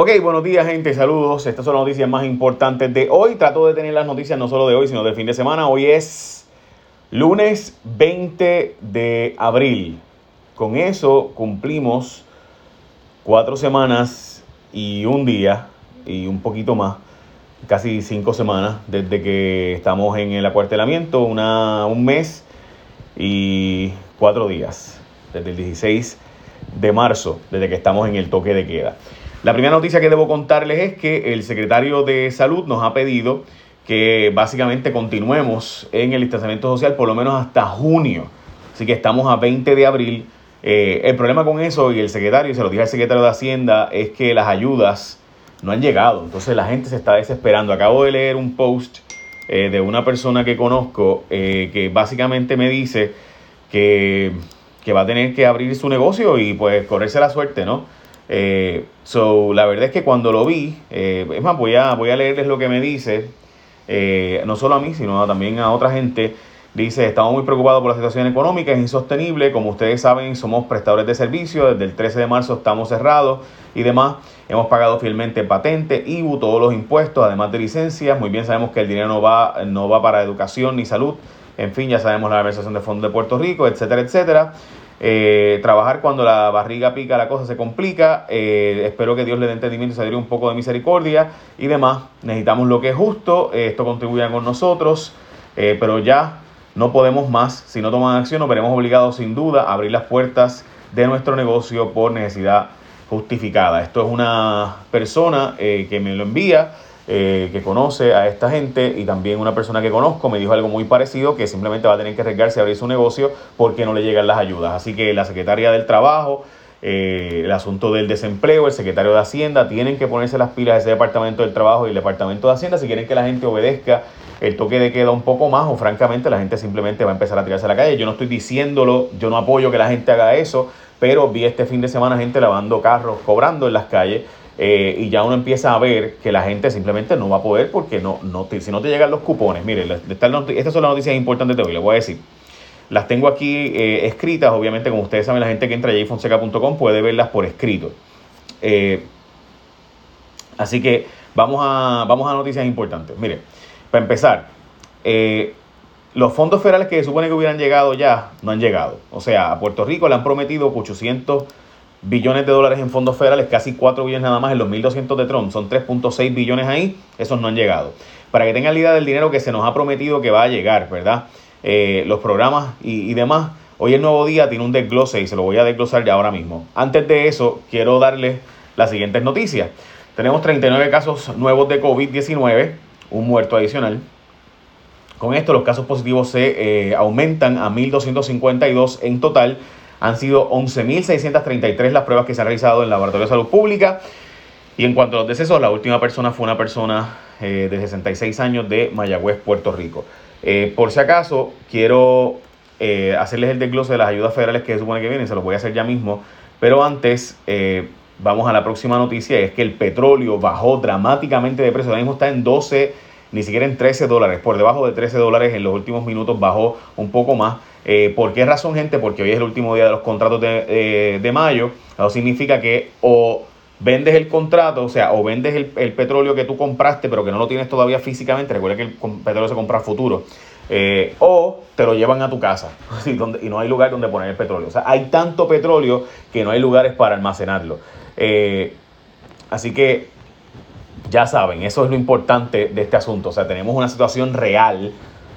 Ok, buenos días gente, saludos. Estas son las noticias más importantes de hoy. Trato de tener las noticias no solo de hoy, sino del fin de semana. Hoy es lunes 20 de abril. Con eso cumplimos cuatro semanas y un día y un poquito más, casi cinco semanas desde que estamos en el acuartelamiento, una, un mes y cuatro días, desde el 16 de marzo, desde que estamos en el toque de queda. La primera noticia que debo contarles es que el secretario de Salud nos ha pedido que básicamente continuemos en el distanciamiento social por lo menos hasta junio. Así que estamos a 20 de abril. Eh, el problema con eso, y el secretario, se lo dije al secretario de Hacienda, es que las ayudas no han llegado. Entonces la gente se está desesperando. Acabo de leer un post eh, de una persona que conozco eh, que básicamente me dice que, que va a tener que abrir su negocio y pues correrse la suerte, ¿no? Eh, so, la verdad es que cuando lo vi, eh, es más, voy a, voy a leerles lo que me dice, eh, no solo a mí, sino también a otra gente. Dice, estamos muy preocupados por la situación económica, es insostenible, como ustedes saben, somos prestadores de servicios, desde el 13 de marzo estamos cerrados y demás, hemos pagado fielmente patente, IBU, todos los impuestos, además de licencias, muy bien sabemos que el dinero no va, no va para educación ni salud, en fin, ya sabemos la administración de fondos de Puerto Rico, etcétera, etcétera. Eh, trabajar cuando la barriga pica, la cosa se complica. Eh, espero que Dios le dé entendimiento y se un poco de misericordia y demás. Necesitamos lo que es justo. Eh, esto contribuya con nosotros. pero ya no podemos más. Si no toman acción, nos veremos obligados sin duda a abrir las puertas de nuestro negocio por necesidad justificada. Esto es una persona que me lo envía. Eh, que conoce a esta gente y también una persona que conozco me dijo algo muy parecido, que simplemente va a tener que arriesgarse a abrir su negocio porque no le llegan las ayudas. Así que la Secretaría del Trabajo, eh, el asunto del desempleo, el secretario de Hacienda, tienen que ponerse las pilas ese Departamento del Trabajo y el Departamento de Hacienda si quieren que la gente obedezca el toque de queda un poco más o francamente la gente simplemente va a empezar a tirarse a la calle. Yo no estoy diciéndolo, yo no apoyo que la gente haga eso, pero vi este fin de semana gente lavando carros, cobrando en las calles eh, y ya uno empieza a ver que la gente simplemente no va a poder porque no, no si no te llegan los cupones. Mire, estas son las noticias importantes de hoy, les voy a decir. Las tengo aquí eh, escritas, obviamente, como ustedes saben, la gente que entra a jfonseca.com puede verlas por escrito. Eh, así que vamos a, vamos a noticias importantes. Mire, para empezar, los fondos federales que se supone que hubieran llegado ya, no han llegado. O sea, a Puerto Rico le han prometido 800 billones de dólares en fondos federales, casi 4 billones nada más en los 1.200 de Trump, son 3.6 billones ahí, esos no han llegado. Para que tengan la idea del dinero que se nos ha prometido que va a llegar, ¿verdad? Eh, los programas y, demás. Hoy el nuevo día tiene un desglose y se lo voy a desglosar ya ahora mismo. Antes de eso, quiero darles las siguientes noticias. Tenemos 39 casos nuevos de COVID-19, un muerto adicional. Con esto los casos positivos se eh, aumentan a 1.252 en total han sido 11.633 las pruebas que se han realizado en el Laboratorio de Salud Pública. Y en cuanto a los decesos, la última persona fue una persona eh, de 66 años de Mayagüez, Puerto Rico. Eh, por si acaso, quiero eh, hacerles el desglose de las ayudas federales que se supone que vienen, se los voy a hacer ya mismo. Pero antes, vamos a la próxima noticia, es que el petróleo bajó dramáticamente de precio. Ahora mismo está en 12, ni siquiera en 13 dólares, por debajo de 13 dólares en los últimos minutos bajó un poco más. Eh, ¿Por qué razón, gente? Porque hoy es el último día de los contratos de, eh, de mayo. Eso significa que o vendes el contrato, o sea, o vendes el, petróleo que tú compraste, pero que no lo tienes todavía físicamente. Recuerda que el petróleo se compra a futuro. Eh, o te lo llevan a tu casa y, donde, y no hay lugar donde poner el petróleo. O sea, hay tanto petróleo que no hay lugares para almacenarlo. así que ya saben, eso es lo importante de este asunto. O sea, tenemos una situación real,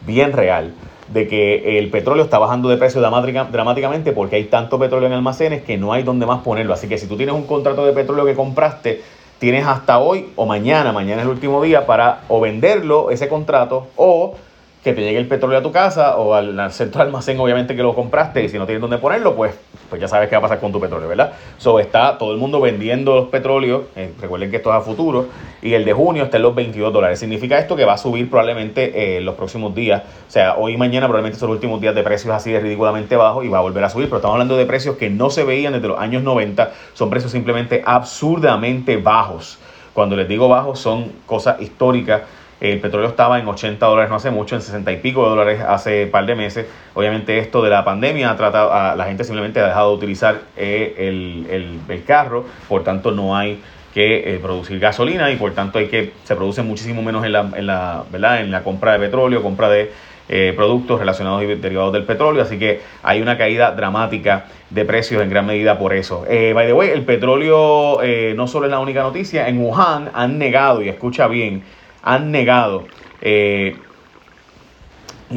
bien real, de que el petróleo está bajando de precio dramáticamente porque hay tanto petróleo en almacenes que no hay donde más ponerlo. Así que si tú tienes un contrato de petróleo que compraste, tienes hasta hoy o mañana, mañana es el último día para o venderlo, ese contrato, o que te llegue el petróleo a tu casa o al, centro de almacén, obviamente que lo compraste y si no tienes dónde ponerlo, pues, pues ya sabes qué va a pasar con tu petróleo, ¿verdad? So está todo el mundo vendiendo los petróleos, eh, recuerden que esto es a futuro, y el de junio está en los 22 dólares. Significa esto que va a subir probablemente eh, los próximos días, o sea, hoy y mañana probablemente son los últimos días de precios así de ridículamente bajos y va a volver a subir, pero estamos hablando de precios que no se veían desde los años 90, son precios simplemente absurdamente bajos. Cuando les digo bajos son cosas históricas el petróleo estaba en 80 dólares no hace mucho, en 60 y pico de dólares hace un par de meses. Obviamente esto de la pandemia ha tratado, la gente simplemente ha dejado de utilizar eh, el, carro, por tanto no hay que producir gasolina y por tanto hay que se produce muchísimo menos en la, en la, ¿verdad? en la compra de petróleo, compra de eh, productos relacionados y derivados del petróleo, así que hay una caída dramática de precios en gran medida por eso. Eh, by the way, el petróleo eh, no solo es la única noticia, en Wuhan han negado, y escucha bien, han negado, y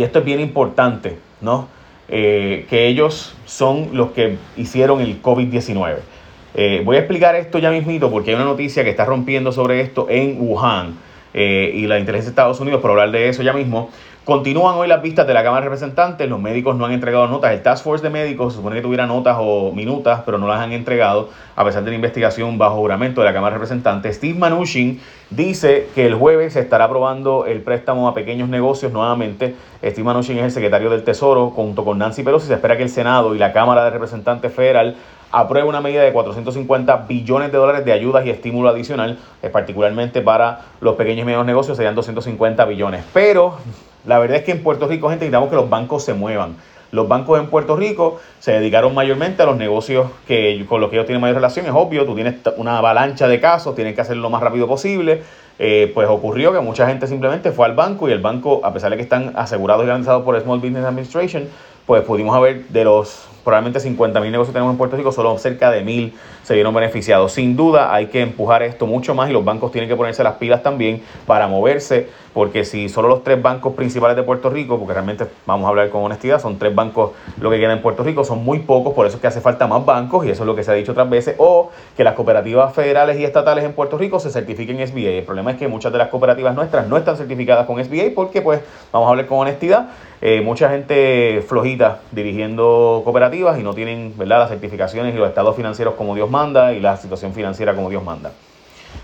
esto es bien importante, ¿no? que ellos son los que hicieron el COVID-19. voy a explicar esto ya mismito porque hay una noticia que está rompiendo sobre esto en Wuhan y la inteligencia de Estados Unidos, por hablar de eso ya mismo, Continúan hoy las vistas de la Cámara de Representantes, los médicos no han entregado notas, el Task Force de médicos se supone que tuviera notas o minutas, pero no las han entregado a pesar de la investigación bajo juramento de la Cámara de Representantes. Steve Mnuchin dice que el jueves se estará aprobando el préstamo a pequeños negocios nuevamente. Steve Mnuchin es el secretario del Tesoro junto con Nancy Pelosi. Se espera que el Senado y la Cámara de Representantes Federal apruebe una medida de 450 billones de dólares de ayudas y estímulo adicional, particularmente para los pequeños y medianos negocios, serían 250 billones. Pero la verdad es que en Puerto Rico, gente, necesitamos que los bancos se muevan. Los bancos en Puerto Rico se dedicaron mayormente a los negocios que, con los que ellos tienen mayor relación. Es obvio, tú tienes una avalancha de casos, tienen que hacerlo lo más rápido posible. Eh, pues ocurrió que mucha gente simplemente fue al banco y el banco, a pesar de que están asegurados y garantizados por Small Business Administration, pues pudimos haber de los probablemente 50 mil negocios que tenemos en Puerto Rico, solo cerca de mil se vieron beneficiados. Sin duda hay que empujar esto mucho más y los bancos tienen que ponerse las pilas también para moverse, porque si solo los tres bancos principales de Puerto Rico, porque realmente vamos a hablar con honestidad, son tres bancos lo que queda en Puerto Rico, son muy pocos, por eso es que hace falta más bancos y eso es lo que se ha dicho otras veces, o que las cooperativas federales y estatales en Puerto Rico se certifiquen SBA. El problema es que muchas de las cooperativas nuestras no están certificadas con SBA porque pues vamos a hablar con honestidad, eh, mucha gente flojita dirigiendo cooperativas y no tienen ¿verdad? las certificaciones y los estados financieros como Dios manda y la situación financiera como Dios manda.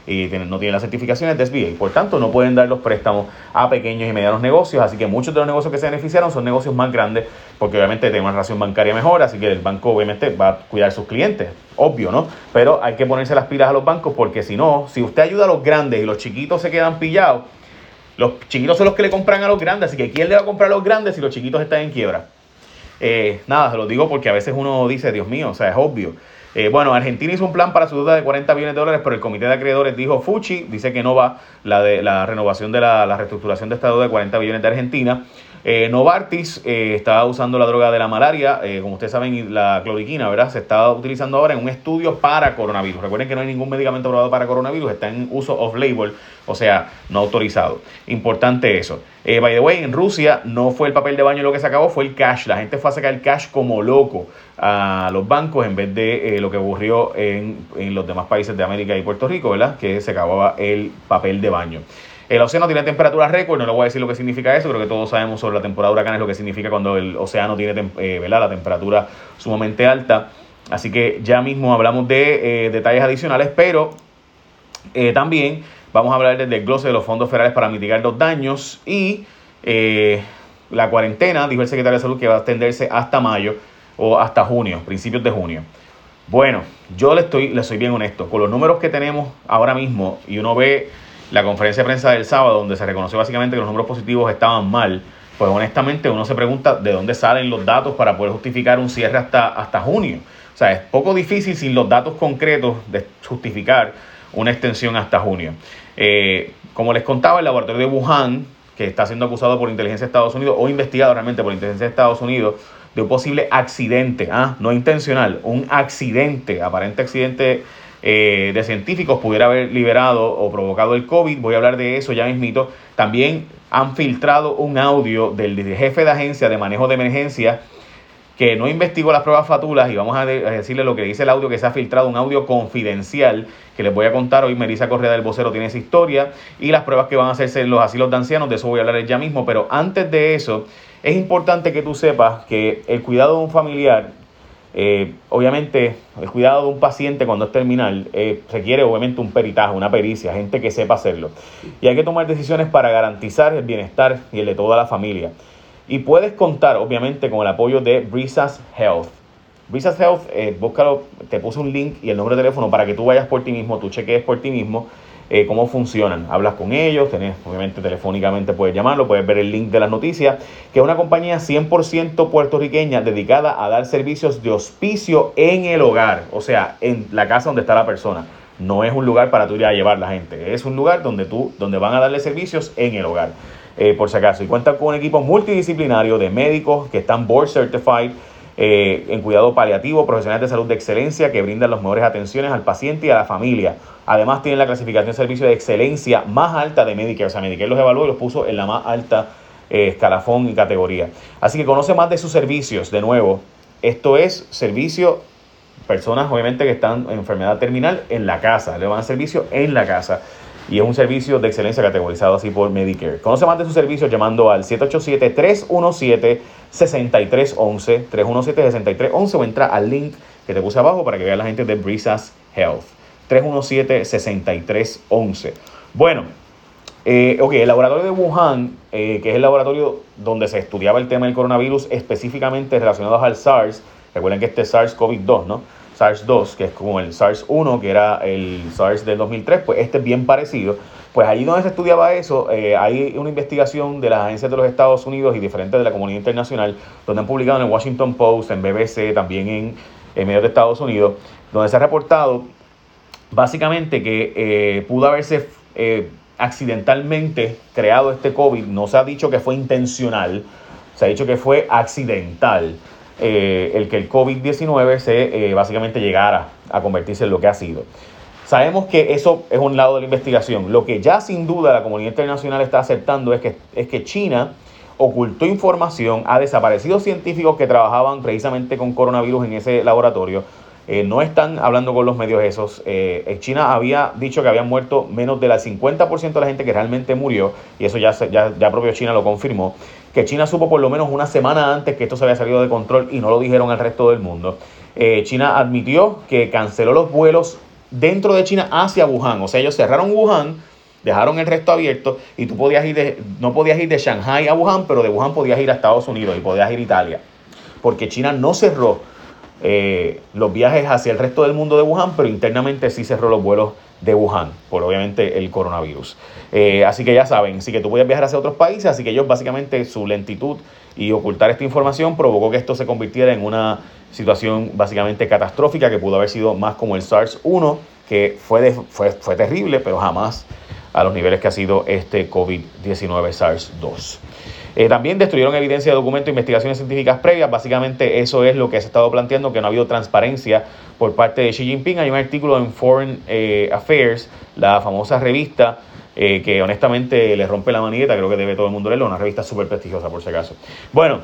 Y no tienen las certificaciones de SBA. Por tanto, no pueden dar los préstamos a pequeños y medianos negocios. Así que muchos de los negocios que se beneficiaron son negocios más grandes porque obviamente tienen una relación bancaria mejor. Así que el banco obviamente va a cuidar sus clientes. Obvio, ¿no? Pero hay que ponerse las pilas a los bancos porque si no, si usted ayuda a los grandes y los chiquitos se quedan pillados, los chiquitos son los que le compran a los grandes, así que ¿quién le va a comprar a los grandes si los chiquitos están en quiebra? Eh, nada, se lo digo porque a veces uno dice, Dios mío, o sea, es obvio. Eh, bueno, Argentina hizo un plan para su deuda de 40 billones de dólares, pero el comité de acreedores dijo Fuchi, dice que no va la de la renovación de la, la reestructuración de esta deuda de 40 billones de Argentina. Eh, Novartis eh, estaba usando la droga de la malaria, eh, como ustedes saben, la cloriquina, ¿verdad? Se está utilizando ahora en un estudio para coronavirus. Recuerden que no hay ningún medicamento aprobado para coronavirus, está en uso off-label, o sea, no autorizado. Importante eso. by the way, en Rusia no fue el papel de baño lo que se acabó, fue el cash. La gente fue a sacar el cash como loco a los bancos en vez de lo que ocurrió en, en los demás países de América y Puerto Rico, ¿verdad? Que se acababa el papel de baño. El océano tiene temperatura récord, no le voy a decir lo que significa eso, creo que todos sabemos sobre la temporada de huracanes lo que significa cuando el océano tiene eh, la temperatura sumamente alta. Así que ya mismo hablamos de eh, detalles adicionales, pero eh, también vamos a hablar del desglose de los fondos federales para mitigar los daños y la cuarentena, dijo el secretario de Salud, que va a extenderse hasta mayo o hasta junio, principios de junio. Bueno, yo le estoy, le soy bien honesto, con los números que tenemos ahora mismo y uno ve la conferencia de prensa del sábado, donde se reconoció básicamente que los números positivos estaban mal, pues honestamente uno se pregunta de dónde salen los datos para poder justificar un cierre hasta, hasta junio. O sea, es poco difícil sin los datos concretos de justificar una extensión hasta junio. Eh, como les contaba, el laboratorio de Wuhan, que está siendo acusado por inteligencia de Estados Unidos o investigado realmente por inteligencia de Estados Unidos de un posible accidente, ah, no intencional, un accidente, aparente accidente eh, de científicos pudiera haber liberado o provocado el COVID. Voy a hablar de eso ya mismito. También han filtrado un audio del jefe de agencia de manejo de emergencia que no investigó las pruebas fatulas y vamos a, decirle lo que dice el audio que se ha filtrado, un audio confidencial que les voy a contar hoy. Melissa Correa del Vocero tiene esa historia y las pruebas que van a hacerse los asilos de ancianos, de eso voy a hablar ya mismo, pero antes de eso es importante que tú sepas que el cuidado de un familiar eh, obviamente, el cuidado de un paciente cuando es terminal eh, requiere obviamente un peritaje, una pericia, gente que sepa hacerlo. Y hay que tomar decisiones para garantizar el bienestar y el de toda la familia. Y puedes contar, obviamente, con el apoyo de Brisas Health. Brisas Health, eh, búscalo, te puse un link y el número de teléfono para que tú vayas por ti mismo, tú cheques por ti mismo eh, cómo funcionan. Hablas con ellos, tenés, obviamente telefónicamente puedes llamarlo, puedes ver el link de las noticias, que es una compañía 100% puertorriqueña dedicada a dar servicios de hospicio en el hogar, o sea, en la casa donde está la persona. no es un lugar para tú ir a llevar la gente, es un lugar donde, tú, donde van a darle servicios en el hogar. Eh, por si acaso. Y cuenta con un equipo multidisciplinario de médicos que están board certified eh, en cuidado paliativo, profesionales de salud de excelencia que brindan las mejores atenciones al paciente y a la familia. Además, tienen la clasificación servicio de excelencia más alta de Medicare. O sea, Medicare los evaluó y los puso en la más alta eh, escalafón y categoría. Así que conoce más de sus servicios. De nuevo, esto es servicio, personas obviamente que están en enfermedad terminal en la casa. Le van a servicio en la casa y es un servicio de excelencia categorizado así por Medicare. Conoce más de sus servicios llamando al 787-317-6311, 317-6311 o entra al link que te puse abajo para que vea la gente de Brisas Health. 317-6311. Bueno, eh, ok, el laboratorio de Wuhan, eh, que es el laboratorio donde se estudiaba el tema del coronavirus específicamente relacionado al SARS, recuerden que este es SARS-CoV-2, ¿no? SARS-2, que es como el SARS-1, que era el SARS del 2003, pues este es bien parecido. Pues allí donde se estudiaba eso, eh, hay una investigación de las agencias de los Estados Unidos y diferentes de la comunidad internacional, donde han publicado en el Washington Post, en BBC, también en, medios de Estados Unidos, donde se ha reportado básicamente que eh, pudo haberse eh, accidentalmente creado este COVID. No se ha dicho que fue intencional, se ha dicho que fue accidental. Eh, el que el COVID-19 se eh, básicamente llegara a convertirse en lo que ha sido. Sabemos que eso es un lado de la investigación. Lo que ya sin duda la comunidad internacional está aceptando es que, es que China ocultó información, ha desaparecido científicos que trabajaban precisamente con coronavirus en ese laboratorio. Eh, no están hablando con los medios esos. China había dicho que habían muerto menos del 50% de la gente que realmente murió, y eso ya, ya, ya propio China lo confirmó que China supo por lo menos una semana antes que esto se había salido de control y no lo dijeron al resto del mundo. Eh, China admitió que canceló los vuelos dentro de China hacia Wuhan. O sea, ellos cerraron Wuhan, dejaron el resto abierto y tú podías ir de, no podías ir de Shanghai a Wuhan, pero de Wuhan podías ir a Estados Unidos y podías ir a Italia. Porque China no cerró eh, los viajes hacia el resto del mundo de Wuhan, pero internamente sí cerró los vuelos de Wuhan, por obviamente el coronavirus. Eh, así que ya saben, sí que tú puedes viajar hacia otros países, así que ellos básicamente su lentitud y ocultar esta información provocó que esto se convirtiera en una situación básicamente catastrófica que pudo haber sido más como el SARS-1, que fue, fue, fue terrible, pero jamás a los niveles que ha sido este COVID-19 SARS-2. Eh, también destruyeron evidencia de documentos e investigaciones científicas previas. Básicamente eso es lo que se ha estado planteando, que no ha habido transparencia por parte de Xi Jinping. Hay un artículo en Foreign eh, Affairs, la famosa revista, eh, que honestamente le rompe la manigueta, creo que debe todo el mundo leerlo, una revista súper prestigiosa por si acaso. Bueno,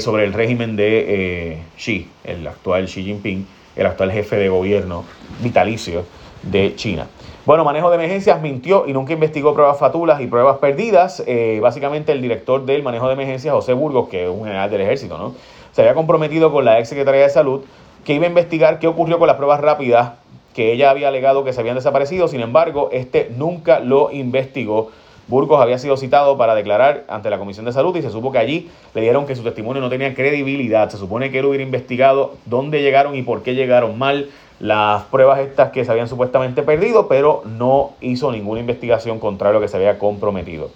sobre el régimen de Xi, el actual Xi Jinping, el actual jefe de gobierno vitalicio de China. Bueno, manejo de emergencias mintió y nunca investigó pruebas fatulas y pruebas perdidas. Eh, básicamente el director del manejo de emergencias, José Burgos, que es un general del ejército, ¿no? Se había comprometido con la ex secretaria de salud que iba a investigar qué ocurrió con las pruebas rápidas que ella había alegado que se habían desaparecido. Sin embargo, este nunca lo investigó. Burgos había sido citado para declarar ante la Comisión de Salud y se supo que allí le dieron que su testimonio no tenía credibilidad. Se supone que él hubiera investigado dónde llegaron y por qué llegaron mal las pruebas estas que se habían supuestamente perdido, pero no hizo ninguna investigación contra lo que se había comprometido.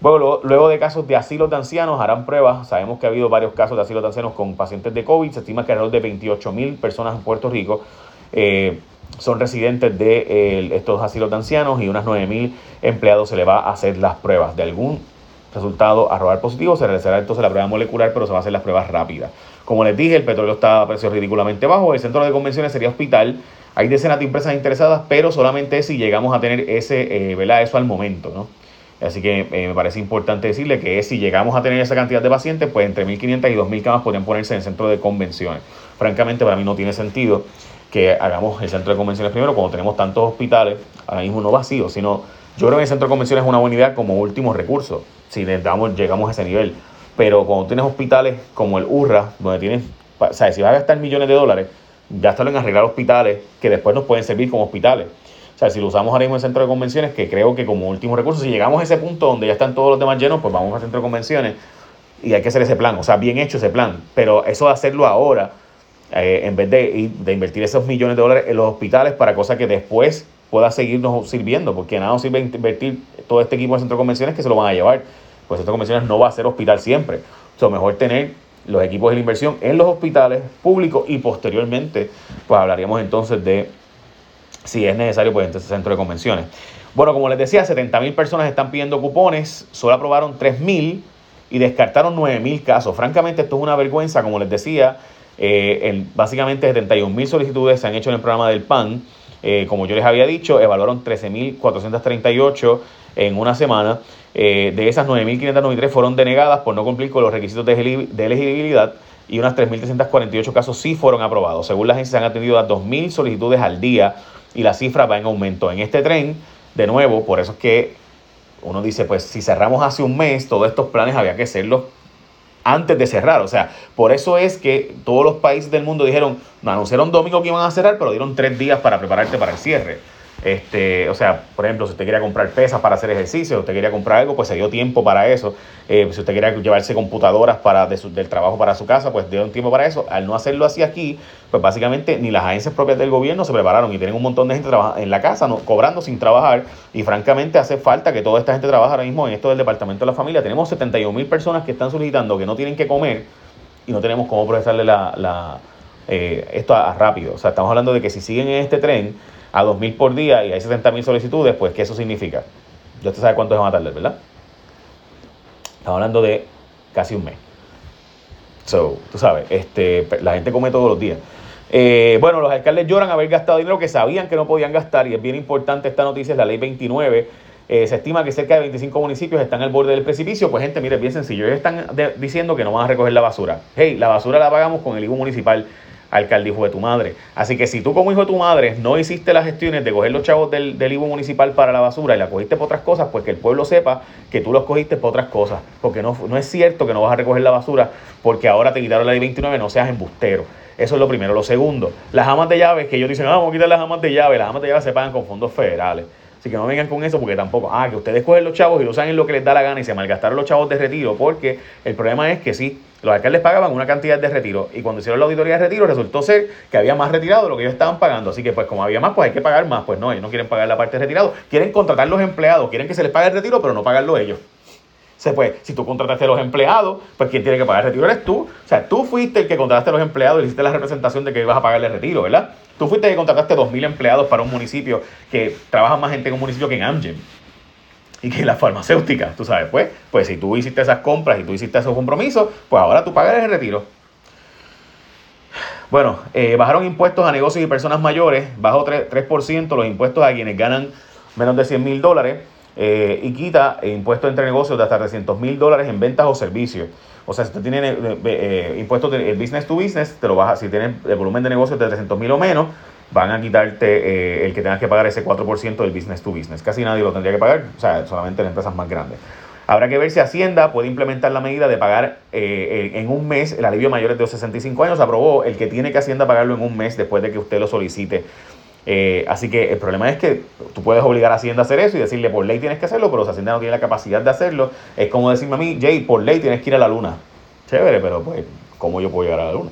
Bueno, luego, de casos de asilos de ancianos harán pruebas. Sabemos que ha habido varios casos de asilos de ancianos con pacientes de COVID. Se estima que alrededor de 28 mil personas en Puerto Rico eh, son residentes de estos asilos de ancianos y unas 9 mil empleados se le va a hacer las pruebas. De algún resultado a robar positivo se realizará entonces la prueba molecular, pero se va a hacer las pruebas rápidas. Como les dije, el petróleo está a precios ridículamente bajos. El centro de convenciones sería hospital. Hay decenas de empresas interesadas, pero solamente si llegamos a tener ese, eh, Eso al momento, ¿no? Así que eh, me parece importante decirle que si llegamos a tener esa cantidad de pacientes, pues entre 1.500 y 2.000 camas podrían ponerse en el centro de convenciones. Francamente, para mí no tiene sentido que hagamos el centro de convenciones primero cuando tenemos tantos hospitales, ahora mismo no vacíos, sino yo creo que el centro de convenciones es una buena idea como último recurso, si llegamos a ese nivel. Pero cuando tienes hospitales como el URRA, donde tienes, o sea, si vas a gastar millones de dólares, gástalo en arreglar hospitales que después nos pueden servir como hospitales. O sea, si lo usamos ahora mismo en centro de convenciones, que creo que como último recurso, si llegamos a ese punto donde ya están todos los demás llenos, pues vamos al centro de convenciones y hay que hacer ese plan. O sea, bien hecho ese plan. Pero eso de hacerlo ahora, eh, en vez de, de invertir esos millones de dólares en los hospitales para cosas que después pueda seguirnos sirviendo, porque nada nos sirve invertir todo este equipo de centro de convenciones que se lo van a llevar pues esta convenciones no va a ser hospital siempre. O mejor tener los equipos de la inversión en los hospitales públicos y posteriormente, pues hablaríamos entonces de si es necesario, pues entonces centro de convenciones. Bueno, como les decía, 70 mil personas están pidiendo cupones, solo aprobaron 3 mil y descartaron 9 mil casos. Francamente, esto es una vergüenza, como les decía, eh, básicamente 71 mil solicitudes se han hecho en el programa del PAN. Eh, como yo les había dicho, evaluaron 13.438 en una semana. Eh, de esas 9.593 fueron denegadas por no cumplir con los requisitos de elegibilidad y unas 3.348 casos sí fueron aprobados. Según la agencia, se han atendido a 2.000 solicitudes al día y la cifra va en aumento. En este tren, de nuevo, por eso es que uno dice, pues si cerramos hace un mes, todos estos planes había que hacerlos antes de cerrar. O sea, por eso es que todos los países del mundo dijeron, anunciaron domingo que iban a cerrar, pero dieron tres días para prepararte para el cierre. Este, o sea, por ejemplo, si usted quería comprar pesas para hacer ejercicio, si usted quería comprar algo, pues se dio tiempo para eso. Eh, si usted quería llevarse computadoras para del trabajo para su casa, pues dio un tiempo para eso. Al no hacerlo así aquí, pues básicamente ni las agencias propias del gobierno se prepararon y tienen un montón de gente en la casa, no, cobrando sin trabajar. Y francamente hace falta que toda esta gente trabaje ahora mismo en esto del Departamento de la Familia. Tenemos 71 mil personas que están solicitando que no tienen que comer y no tenemos cómo procesarle la, eh, esto rápido. O sea, estamos hablando de que si siguen en este tren a 2.000 por día y hay 70.000 solicitudes, pues ¿qué eso significa? Ya usted sabe cuánto se van a tardar, ¿verdad? Estamos hablando de casi un mes. So, tú sabes, este, la gente come todos los días. Eh, bueno, los alcaldes lloran haber gastado dinero que sabían que no podían gastar y es bien importante esta noticia, es la ley 29. Eh, se estima que cerca de 25 municipios están al borde del precipicio. Pues gente, mire, bien sencillo, ellos están diciendo que no van a recoger la basura. Hey, la basura la pagamos con el IBU municipal alcalde hijo de tu madre. Así que si tú como hijo de tu madre no hiciste las gestiones de coger los chavos del, del IVU municipal para la basura y la cogiste por otras cosas, pues que el pueblo sepa que tú los cogiste por otras cosas. Porque no, no es cierto que no vas a recoger la basura porque ahora te quitaron la ley 29, no seas embustero. Eso es lo primero. Lo segundo, las amas de llaves, que ellos dicen, ah, vamos a quitar las amas de llaves, las amas de llaves se pagan con fondos federales. Así que no vengan con eso porque tampoco, ah, que ustedes cogen los chavos y lo usan en lo que les da la gana y se malgastaron los chavos de retiro, porque el problema es que sí, los alcaldes pagaban una cantidad de retiro y cuando hicieron la auditoría de retiro resultó ser que había más retirado de lo que ellos estaban pagando. Así que pues como había más, pues hay que pagar más. Pues no, ellos no quieren pagar la parte de retirado, quieren contratar los empleados, quieren que se les pague el retiro, pero no pagarlo ellos. Se puede, si tú contrataste a los empleados, pues quien tiene que pagar el retiro eres tú. O sea, tú fuiste el que contrataste a los empleados y hiciste la representación de que ibas a pagarle el retiro, ¿verdad? Tú fuiste el que contrataste 2.000 empleados para un municipio que trabaja más gente en un municipio que en Amgen y que la farmacéutica, tú sabes, pues, pues si tú hiciste esas compras y tú hiciste esos compromisos, pues ahora tú pagas el retiro. Bueno, eh, bajaron impuestos a negocios y personas mayores, bajó 3%, 3% los impuestos a quienes ganan menos de 100 mil dólares. Eh, y quita impuestos entre negocios de hasta 300 mil dólares en ventas o servicios. O sea, si usted tiene eh, eh, impuestos de business to business, te lo baja, si tiene el volumen de negocios de 300 mil o menos, van a quitarte el que tengas que pagar ese 4% del business to business. Casi nadie lo tendría que pagar, o sea, solamente las empresas más grandes. Habrá que ver si Hacienda puede implementar la medida de pagar en un mes el alivio mayores de 65 años. Aprobó el que tiene que Hacienda pagarlo en un mes después de que usted lo solicite eh, así que el problema es que tú puedes obligar a Hacienda a hacer eso y decirle por ley tienes que hacerlo, pero si Hacienda no tiene la capacidad de hacerlo, es como decirme a mí, Jay, por ley tienes que ir a la luna. Chévere, pero pues, ¿cómo yo puedo llegar a la luna?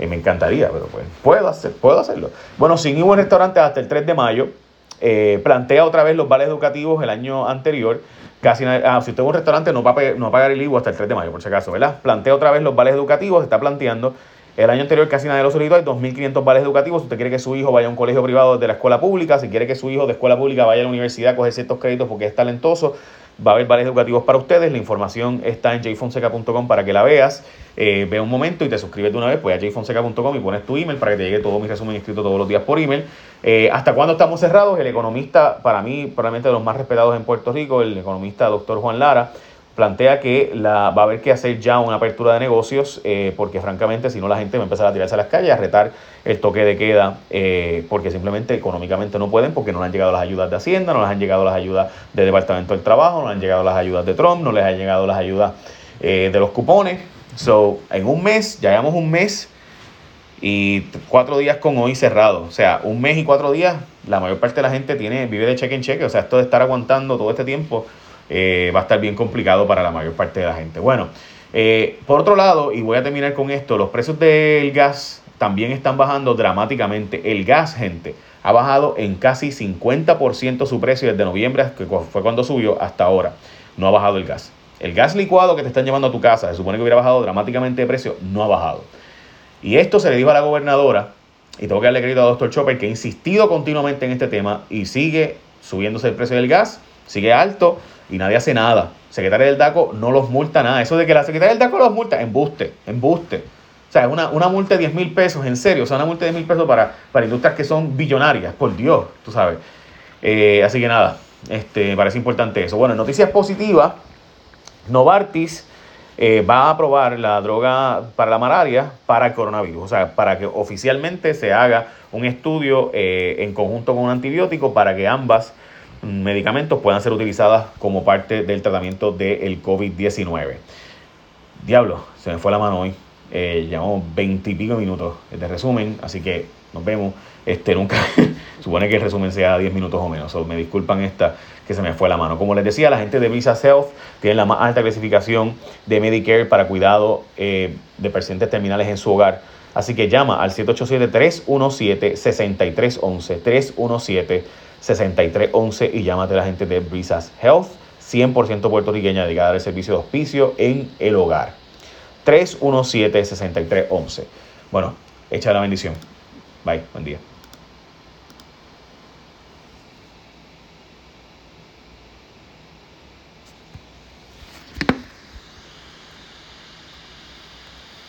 Eh, me encantaría, pero pues, puedo, hacer, puedo hacerlo. Bueno, sin IVA en restaurantes hasta el 3 de mayo, eh, plantea otra vez los vales educativos el año anterior. Casi ah, si usted es un restaurante, no va, a, no va a pagar el IVA hasta el 3 de mayo, por si acaso, ¿verdad? Plantea otra vez los vales educativos, está planteando el año anterior casi nadie lo solicitó, hay 2.500 vales educativos. Si usted quiere que su hijo vaya a un colegio privado de la escuela pública, si quiere que su hijo de escuela pública vaya a la universidad a coger ciertos créditos porque es talentoso, va a haber vales educativos para ustedes. La información está en jfonseca.com para que la veas. Eh, ve un momento y te suscribes de una vez, pues a jfonseca.com y pones tu email para que te llegue todo mi resumen escrito todos los días por email. Eh, ¿Hasta cuándo estamos cerrados? El economista, para mí, probablemente de los más respetados en Puerto Rico, el economista doctor Juan Lara, plantea que la, va a haber que hacer ya una apertura de negocios, eh, porque francamente si no la gente va a empezar a tirarse a las calles, a retar el toque de queda, eh, porque simplemente económicamente no pueden, porque no les han llegado las ayudas de Hacienda, no les han llegado las ayudas del Departamento del Trabajo, no les han llegado las ayudas de Trump, no les han llegado las ayudas eh, de los cupones. So, en un mes, ya llevamos un mes y cuatro días con hoy cerrado. O sea, un mes y cuatro días, la mayor parte de la gente tiene, vive de cheque en cheque. O sea, esto de estar aguantando todo este tiempo eh, va a estar bien complicado para la mayor parte de la gente. Bueno, eh, por otro lado, y voy a terminar con esto, los precios del gas también están bajando dramáticamente. El gas, gente, ha bajado en casi 50% su precio desde noviembre, que fue cuando subió, hasta ahora. No ha bajado el gas. El gas licuado que te están llevando a tu casa, se supone que hubiera bajado dramáticamente de precio, no ha bajado. Y esto se le dijo a la gobernadora Y tengo que darle crédito a Dr. Chopper que ha insistido continuamente en este tema y sigue subiéndose el precio del gas, sigue alto y nadie hace nada. Secretaria del DACO no los multa nada. Eso de que la secretaria del DACO los multa, embuste, embuste. O sea, una, una multa de 10 mil pesos, en serio. O sea, una multa de 10 mil pesos para, para industrias que son billonarias, por Dios, tú sabes. Eh, así que nada, este, me parece importante eso. Bueno, noticias positivas. Novartis eh, va a aprobar la droga para la malaria para el coronavirus. O sea, para que oficialmente se haga un estudio eh, en conjunto con un antibiótico para que ambas medicamentos puedan ser utilizadas como parte del tratamiento del COVID-19. Diablo, se me fue la mano hoy. Eh, llevamos veintipico minutos de resumen, así que nos vemos. Este nunca supone que el resumen sea 10 minutos o menos. me disculpan esta que se me fue la mano. Como les decía, la gente de Visa Health tiene la más alta clasificación de Medicare para cuidado eh, de pacientes terminales en su hogar. Así que llama al 787-317-6311. 317-6311 y llámate a la gente de Brisas Health, 100% puertorriqueña dedicada al servicio de hospicio en el hogar. 317-6311. Bueno, echa la bendición. Bye, buen día.